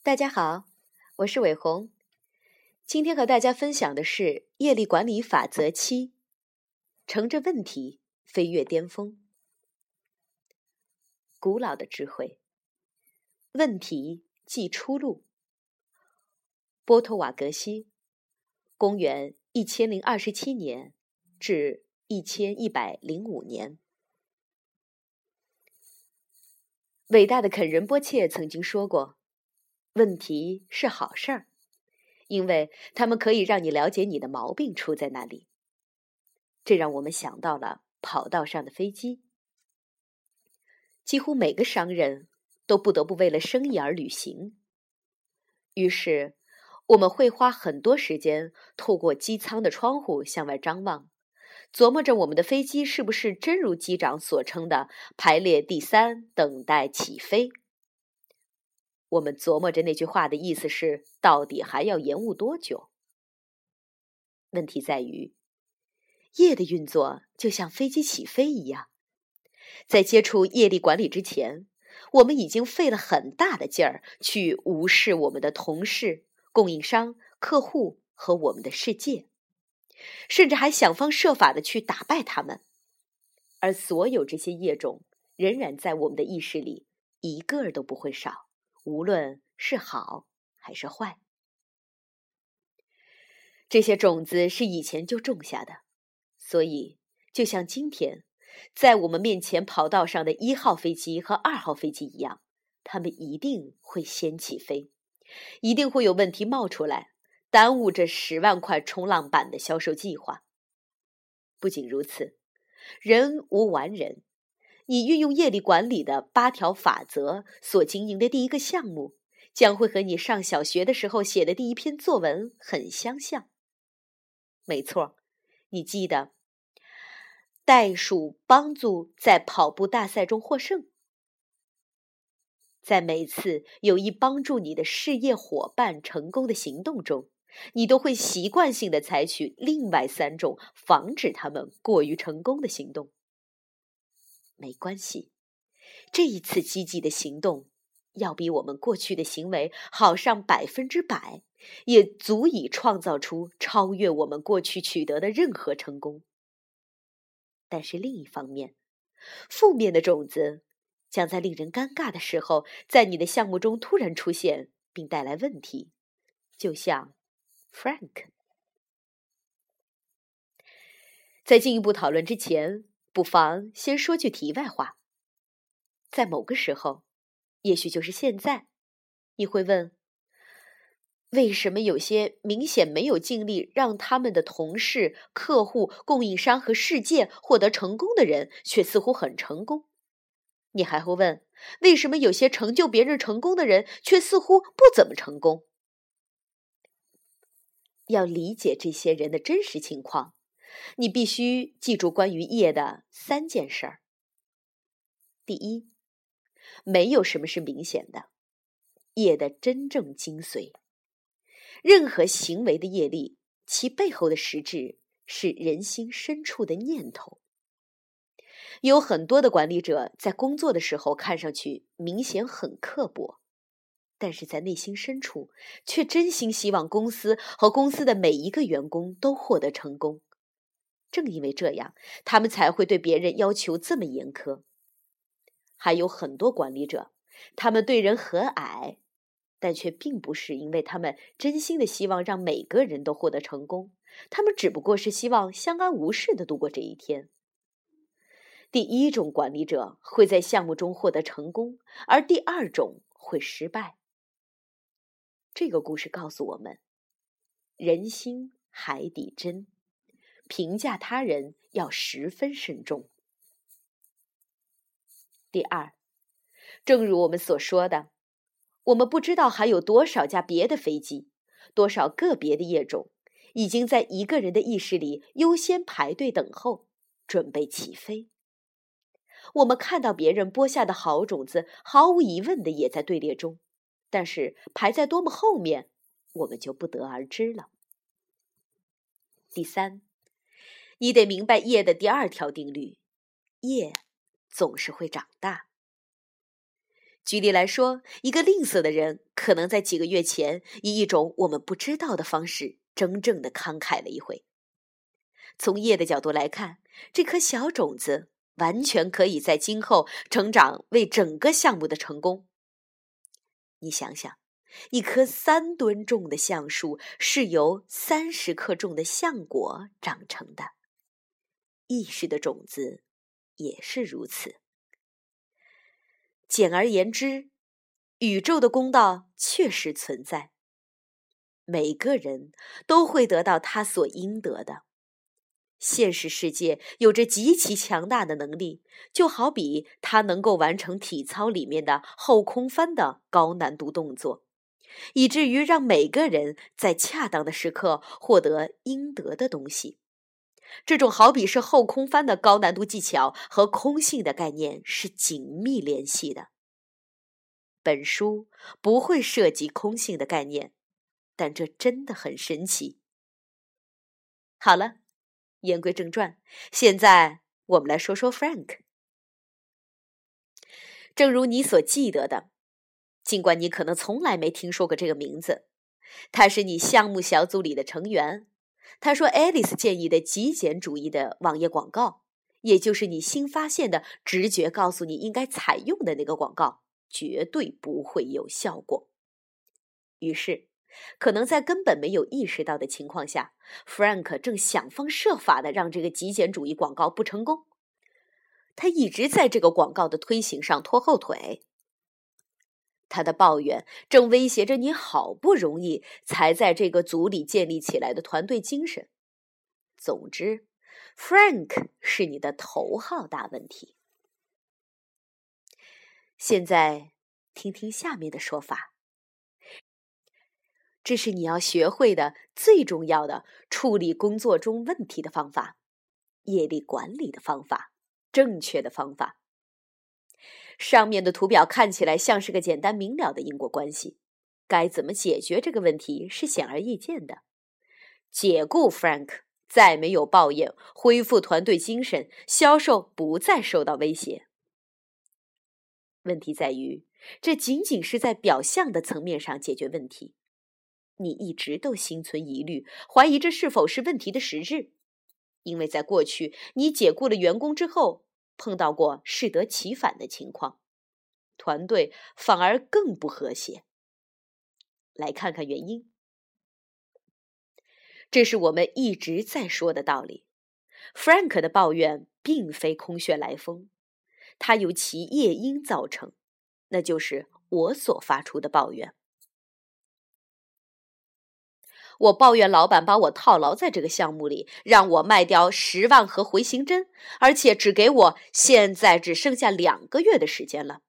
大家好，我是伟红。今天和大家分享的是业力管理法则七：乘着问题飞跃巅峰。古老的智慧，问题即出路。波托瓦格西，公元一千零二十七年至一千一百零五年。伟大的肯仁波切曾经说过。问题是好事儿，因为他们可以让你了解你的毛病出在哪里。这让我们想到了跑道上的飞机。几乎每个商人都不得不为了生意而旅行，于是我们会花很多时间透过机舱的窗户向外张望，琢磨着我们的飞机是不是真如机长所称的排列第三，等待起飞。我们琢磨着那句话的意思是：到底还要延误多久？问题在于，业的运作就像飞机起飞一样，在接触业力管理之前，我们已经费了很大的劲儿去无视我们的同事、供应商、客户和我们的世界，甚至还想方设法的去打败他们，而所有这些业种仍然在我们的意识里，一个都不会少。无论是好还是坏，这些种子是以前就种下的，所以就像今天在我们面前跑道上的一号飞机和二号飞机一样，他们一定会先起飞，一定会有问题冒出来，耽误这十万块冲浪板的销售计划。不仅如此，人无完人。你运用业力管理的八条法则所经营的第一个项目，将会和你上小学的时候写的第一篇作文很相像。没错，你记得，袋鼠帮助在跑步大赛中获胜。在每次有意帮助你的事业伙伴成功的行动中，你都会习惯性的采取另外三种防止他们过于成功的行动。没关系，这一次积极的行动要比我们过去的行为好上百分之百，也足以创造出超越我们过去取得的任何成功。但是另一方面，负面的种子将在令人尴尬的时候，在你的项目中突然出现，并带来问题，就像 Frank。在进一步讨论之前。不妨先说句题外话。在某个时候，也许就是现在，你会问：为什么有些明显没有尽力让他们的同事、客户、供应商和世界获得成功的人，却似乎很成功？你还会问：为什么有些成就别人成功的人，却似乎不怎么成功？要理解这些人的真实情况。你必须记住关于业的三件事儿。第一，没有什么是明显的，业的真正精髓。任何行为的业力，其背后的实质是人心深处的念头。有很多的管理者在工作的时候看上去明显很刻薄，但是在内心深处却真心希望公司和公司的每一个员工都获得成功。正因为这样，他们才会对别人要求这么严苛。还有很多管理者，他们对人和蔼，但却并不是因为他们真心的希望让每个人都获得成功，他们只不过是希望相安无事的度过这一天。第一种管理者会在项目中获得成功，而第二种会失败。这个故事告诉我们：人心海底针。评价他人要十分慎重。第二，正如我们所说的，我们不知道还有多少架别的飞机，多少个别的业种，已经在一个人的意识里优先排队等候，准备起飞。我们看到别人播下的好种子，毫无疑问的也在队列中，但是排在多么后面，我们就不得而知了。第三。你得明白叶的第二条定律：叶总是会长大。举例来说，一个吝啬的人可能在几个月前以一种我们不知道的方式，真正的慷慨了一回。从叶的角度来看，这颗小种子完全可以在今后成长为整个项目的成功。你想想，一棵三吨重的橡树是由三十克重的橡果长成的，意识的种子也是如此。简而言之，宇宙的公道确实存在。每个人都会得到他所应得的。现实世界有着极其强大的能力，就好比它能够完成体操里面的后空翻的高难度动作，以至于让每个人在恰当的时刻获得应得的东西。这种好比是后空翻的高难度技巧和空性的概念是紧密联系的。本书不会涉及空性的概念，但这真的很神奇。好了，言归正传，现在我们来说说 Frank。正如你所记得的，尽管你可能从来没听说过这个名字，他是你项目小组里的成员。他说爱丽丝建议的极简主义的网页广告，也就是你新发现的直觉告诉你应该采用的那个广告，绝对不会有效果。”于是，可能在根本没有意识到的情况下，Frank 正想方设法的让这个极简主义广告不成功。他一直在这个广告的推行上拖后腿。他的抱怨正威胁着你好不容易才在这个组里建立起来的团队精神。总之，Frank 是你的头号大问题。现在听听下面的说法，这是你要学会的最重要的处理工作中问题的方法，业力管理的方法，正确的方法。上面的图表看起来像是个简单明了的因果关系，该怎么解决这个问题是显而易见的。解雇 Frank，再没有抱怨，恢复团队精神，销售不再受到威胁。问题在于，这仅仅是在表象的层面上解决问题。你一直都心存疑虑，怀疑这是否是问题的实质，因为在过去你解雇了员工之后。碰到过适得其反的情况，团队反而更不和谐。来看看原因，这是我们一直在说的道理。Frank 的抱怨并非空穴来风，它由其夜因造成，那就是我所发出的抱怨。我抱怨老板把我套牢在这个项目里，让我卖掉十万盒回形针，而且只给我现在只剩下两个月的时间了。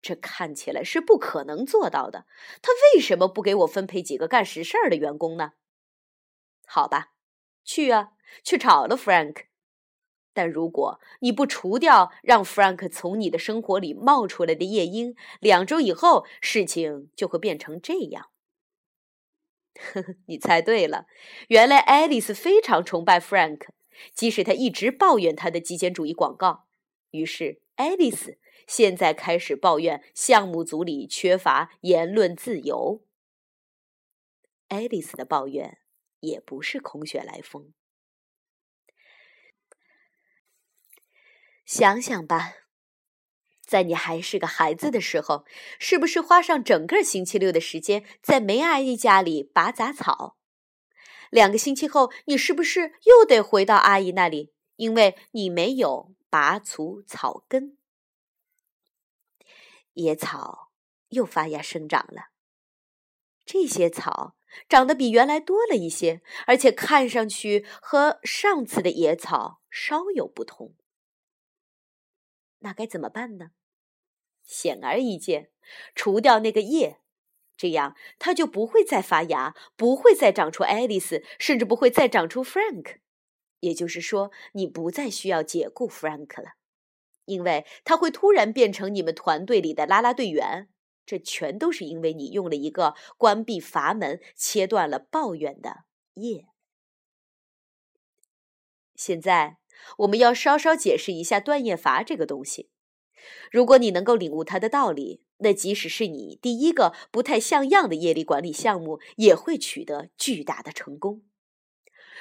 这看起来是不可能做到的。他为什么不给我分配几个干实事儿的员工呢？好吧，去啊，去炒了 Frank。但如果你不除掉让 Frank 从你的生活里冒出来的夜莺，两周以后事情就会变成这样。呵呵，你猜对了，原来爱丽丝非常崇拜 Frank，即使他一直抱怨他的极简主义广告。于是，爱丽丝现在开始抱怨项目组里缺乏言论自由。爱丽丝的抱怨也不是空穴来风。想想吧。在你还是个孩子的时候，是不是花上整个星期六的时间在梅阿姨家里拔杂草？两个星期后，你是不是又得回到阿姨那里，因为你没有拔除草根？野草又发芽生长了，这些草长得比原来多了一些，而且看上去和上次的野草稍有不同。那该怎么办呢？显而易见，除掉那个叶，这样它就不会再发芽，不会再长出爱丽丝，甚至不会再长出 Frank。也就是说，你不再需要解雇 Frank 了，因为他会突然变成你们团队里的啦啦队员。这全都是因为你用了一个关闭阀门、切断了抱怨的叶。现在，我们要稍稍解释一下断叶阀这个东西。如果你能够领悟它的道理，那即使是你第一个不太像样的业力管理项目，也会取得巨大的成功。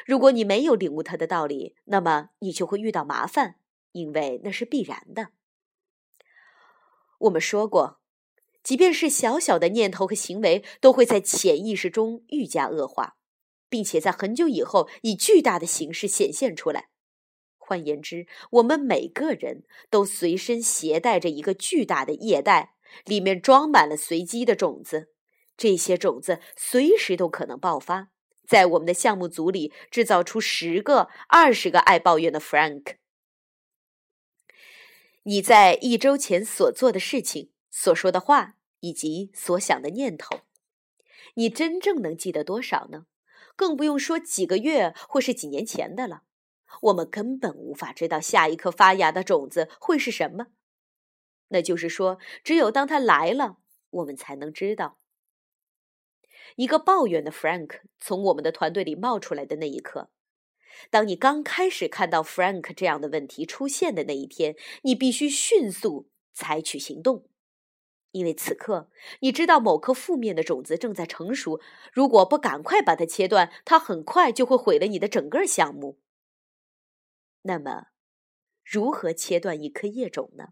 如果你没有领悟它的道理，那么你就会遇到麻烦，因为那是必然的。我们说过，即便是小小的念头和行为，都会在潜意识中愈加恶化，并且在很久以后以巨大的形式显现出来。换言之，我们每个人都随身携带着一个巨大的液袋，里面装满了随机的种子。这些种子随时都可能爆发，在我们的项目组里制造出十个、二十个爱抱怨的 Frank。你在一周前所做的事情、所说的话以及所想的念头，你真正能记得多少呢？更不用说几个月或是几年前的了。我们根本无法知道下一颗发芽的种子会是什么。那就是说，只有当它来了，我们才能知道。一个抱怨的 Frank 从我们的团队里冒出来的那一刻，当你刚开始看到 Frank 这样的问题出现的那一天，你必须迅速采取行动，因为此刻你知道某颗负面的种子正在成熟。如果不赶快把它切断，它很快就会毁了你的整个项目。那么，如何切断一颗叶种呢？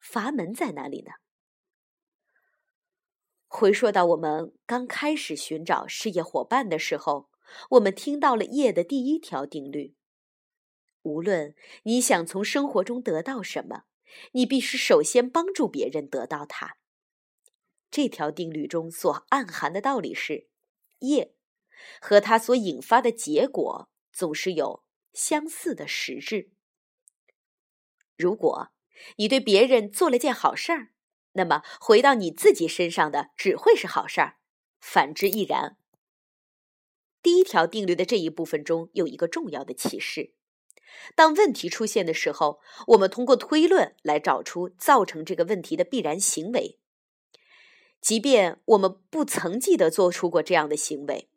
阀门在哪里呢？回溯到我们刚开始寻找事业伙伴的时候，我们听到了叶的第一条定律：无论你想从生活中得到什么，你必须首先帮助别人得到它。这条定律中所暗含的道理是，业和它所引发的结果总是有。相似的实质。如果你对别人做了件好事儿，那么回到你自己身上的只会是好事儿，反之亦然。第一条定律的这一部分中有一个重要的启示：当问题出现的时候，我们通过推论来找出造成这个问题的必然行为，即便我们不曾记得做出过这样的行为。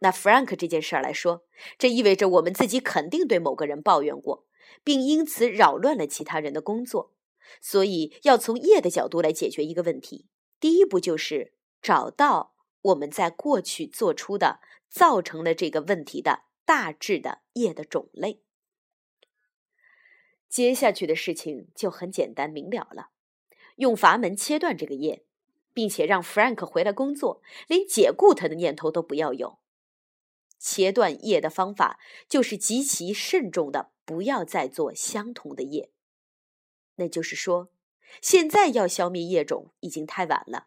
那 Frank 这件事儿来说，这意味着我们自己肯定对某个人抱怨过，并因此扰乱了其他人的工作。所以，要从业的角度来解决一个问题，第一步就是找到我们在过去做出的造成了这个问题的大致的业的种类。接下去的事情就很简单明了了，用阀门切断这个业，并且让 Frank 回来工作，连解雇他的念头都不要有。切断业的方法就是极其慎重的，不要再做相同的业。那就是说，现在要消灭业种已经太晚了。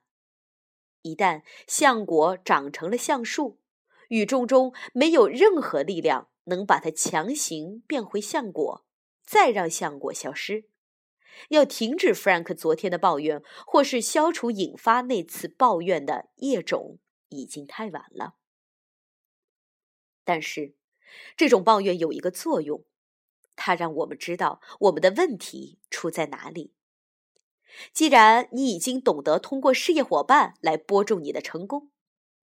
一旦橡果长成了橡树，宇宙中没有任何力量能把它强行变回橡果，再让橡果消失。要停止 Frank 昨天的抱怨，或是消除引发那次抱怨的业种，已经太晚了。但是，这种抱怨有一个作用，它让我们知道我们的问题出在哪里。既然你已经懂得通过事业伙伴来播种你的成功，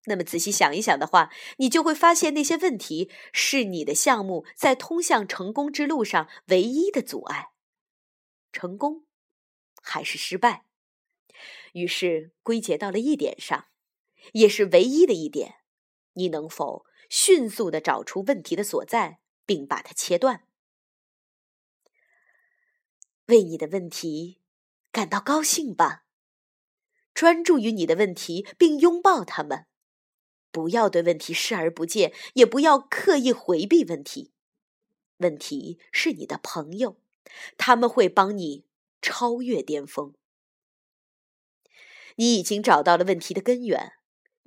那么仔细想一想的话，你就会发现那些问题是你的项目在通向成功之路上唯一的阻碍。成功还是失败？于是归结到了一点上，也是唯一的一点：你能否？迅速的找出问题的所在，并把它切断。为你的问题感到高兴吧，专注于你的问题，并拥抱他们。不要对问题视而不见，也不要刻意回避问题。问题是你的朋友，他们会帮你超越巅峰。你已经找到了问题的根源。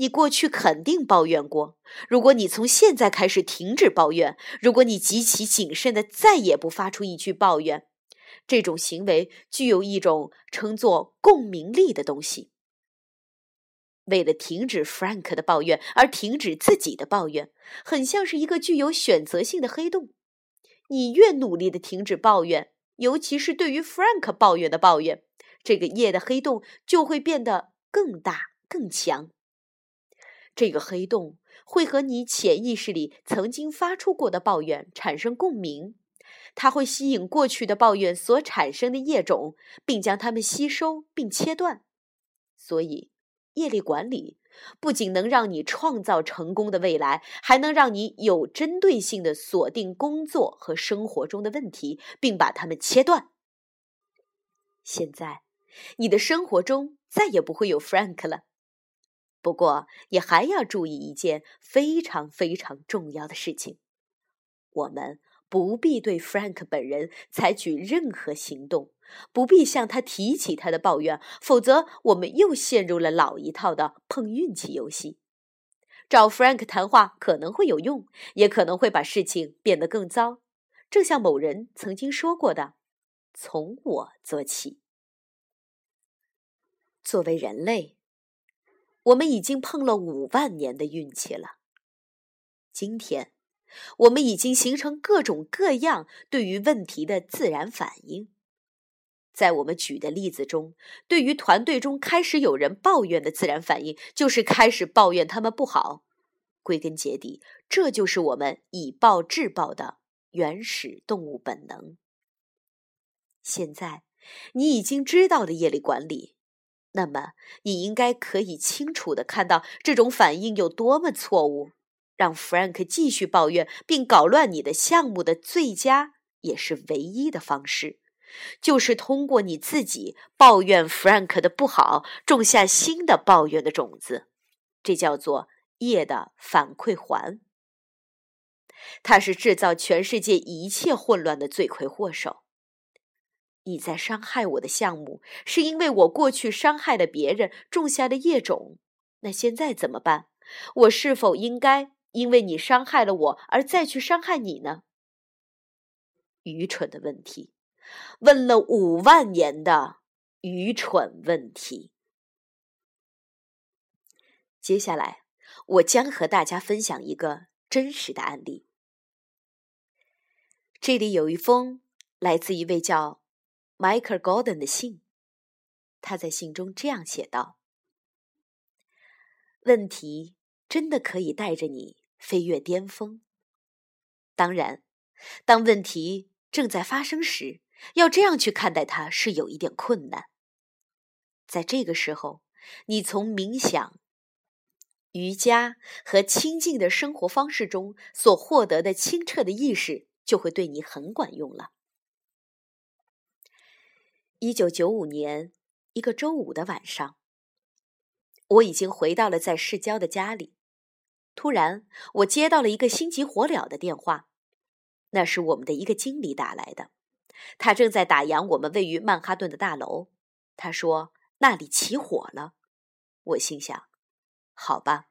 你过去肯定抱怨过。如果你从现在开始停止抱怨，如果你极其谨慎的再也不发出一句抱怨，这种行为具有一种称作共鸣力的东西。为了停止 Frank 的抱怨而停止自己的抱怨，很像是一个具有选择性的黑洞。你越努力的停止抱怨，尤其是对于 Frank 抱怨的抱怨，这个夜的黑洞就会变得更大更强。这个黑洞会和你潜意识里曾经发出过的抱怨产生共鸣，它会吸引过去的抱怨所产生的业种，并将它们吸收并切断。所以，业力管理不仅能让你创造成功的未来，还能让你有针对性的锁定工作和生活中的问题，并把它们切断。现在，你的生活中再也不会有 Frank 了。不过，也还要注意一件非常非常重要的事情：我们不必对 Frank 本人采取任何行动，不必向他提起他的抱怨，否则我们又陷入了老一套的碰运气游戏。找 Frank 谈话可能会有用，也可能会把事情变得更糟。正像某人曾经说过的：“从我做起。”作为人类。我们已经碰了五万年的运气了。今天，我们已经形成各种各样对于问题的自然反应。在我们举的例子中，对于团队中开始有人抱怨的自然反应，就是开始抱怨他们不好。归根结底，这就是我们以暴制暴的原始动物本能。现在，你已经知道了业力管理。那么，你应该可以清楚的看到这种反应有多么错误。让 Frank 继续抱怨并搞乱你的项目的最佳也是唯一的方式，就是通过你自己抱怨 Frank 的不好，种下新的抱怨的种子。这叫做业的反馈环。它是制造全世界一切混乱的罪魁祸首。你在伤害我的项目，是因为我过去伤害了别人，种下的业种。那现在怎么办？我是否应该因为你伤害了我而再去伤害你呢？愚蠢的问题，问了五万年的愚蠢问题。接下来，我将和大家分享一个真实的案例。这里有一封来自一位叫…… Michael Gordon 的信，他在信中这样写道：“问题真的可以带着你飞越巅峰。当然，当问题正在发生时，要这样去看待它是有一点困难。在这个时候，你从冥想、瑜伽和清静的生活方式中所获得的清澈的意识，就会对你很管用了。”一九九五年一个周五的晚上，我已经回到了在市郊的家里。突然，我接到了一个心急火燎的电话，那是我们的一个经理打来的。他正在打烊我们位于曼哈顿的大楼。他说那里起火了。我心想：好吧，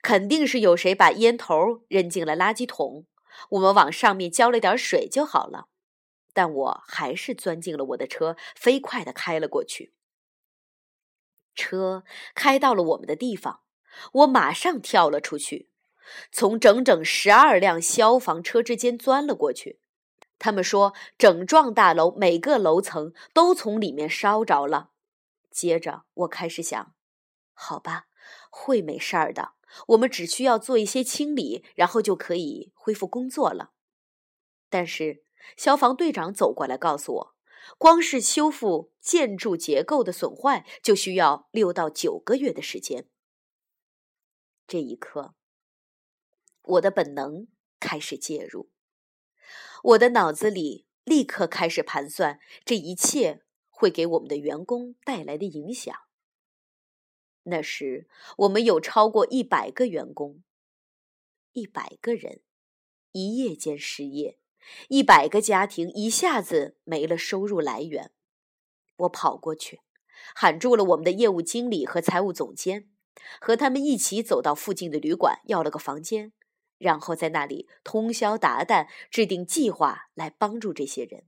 肯定是有谁把烟头扔进了垃圾桶。我们往上面浇了点水就好了。但我还是钻进了我的车，飞快地开了过去。车开到了我们的地方，我马上跳了出去，从整整十二辆消防车之间钻了过去。他们说，整幢大楼每个楼层都从里面烧着了。接着，我开始想：好吧，会没事儿的。我们只需要做一些清理，然后就可以恢复工作了。但是。消防队长走过来告诉我，光是修复建筑结构的损坏就需要六到九个月的时间。这一刻，我的本能开始介入，我的脑子里立刻开始盘算这一切会给我们的员工带来的影响。那时，我们有超过一百个员工，一百个人一夜间失业。一百个家庭一下子没了收入来源，我跑过去，喊住了我们的业务经理和财务总监，和他们一起走到附近的旅馆要了个房间，然后在那里通宵达旦制定计划来帮助这些人。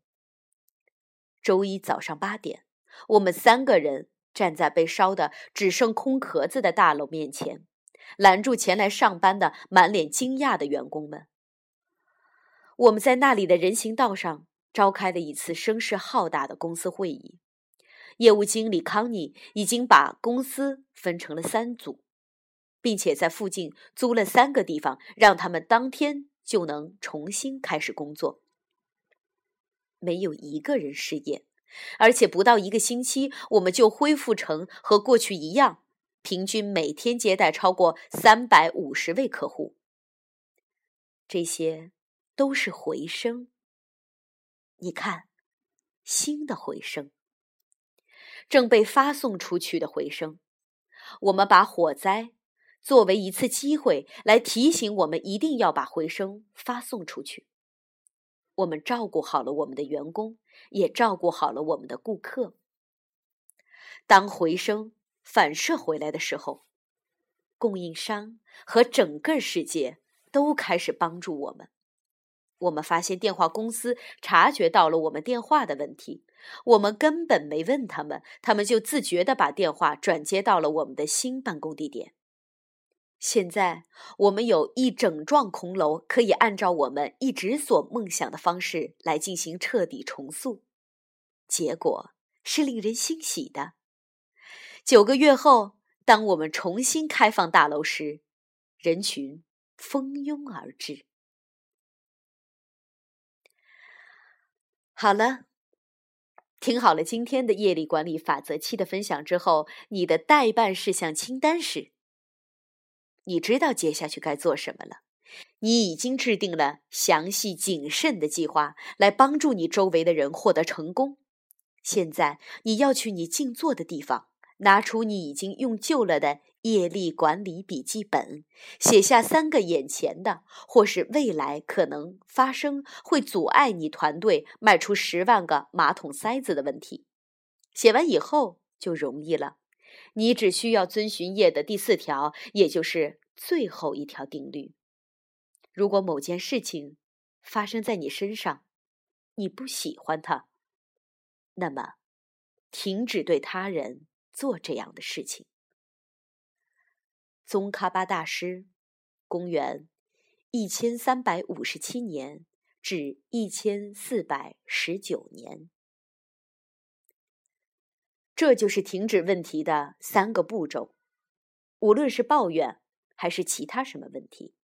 周一早上八点，我们三个人站在被烧的只剩空壳子的大楼面前，拦住前来上班的满脸惊讶的员工们。我们在那里的人行道上召开了一次声势浩大的公司会议。业务经理康妮已经把公司分成了三组，并且在附近租了三个地方，让他们当天就能重新开始工作。没有一个人失业，而且不到一个星期，我们就恢复成和过去一样，平均每天接待超过三百五十位客户。这些都是回声。你看，新的回声，正被发送出去的回声。我们把火灾作为一次机会，来提醒我们一定要把回声发送出去。我们照顾好了我们的员工，也照顾好了我们的顾客。当回声反射回来的时候，供应商和整个世界都开始帮助我们。我们发现电话公司察觉到了我们电话的问题，我们根本没问他们，他们就自觉地把电话转接到了我们的新办公地点。现在我们有一整幢空楼，可以按照我们一直所梦想的方式来进行彻底重塑。结果是令人欣喜的。九个月后，当我们重新开放大楼时，人群蜂拥而至。好了，听好了今天的业力管理法则七的分享之后，你的代办事项清单是。你知道接下去该做什么了，你已经制定了详细谨慎的计划，来帮助你周围的人获得成功。现在你要去你静坐的地方，拿出你已经用旧了的业力管理笔记本，写下三个眼前的或是未来可能发生会阻碍你团队卖出十万个马桶塞子的问题。写完以后就容易了。你只需要遵循业的第四条，也就是最后一条定律。如果某件事情发生在你身上，你不喜欢它，那么停止对他人做这样的事情。宗喀巴大师，公元一千三百五十七年至一千四百十九年。这就是停止问题的三个步骤，无论是抱怨还是其他什么问题，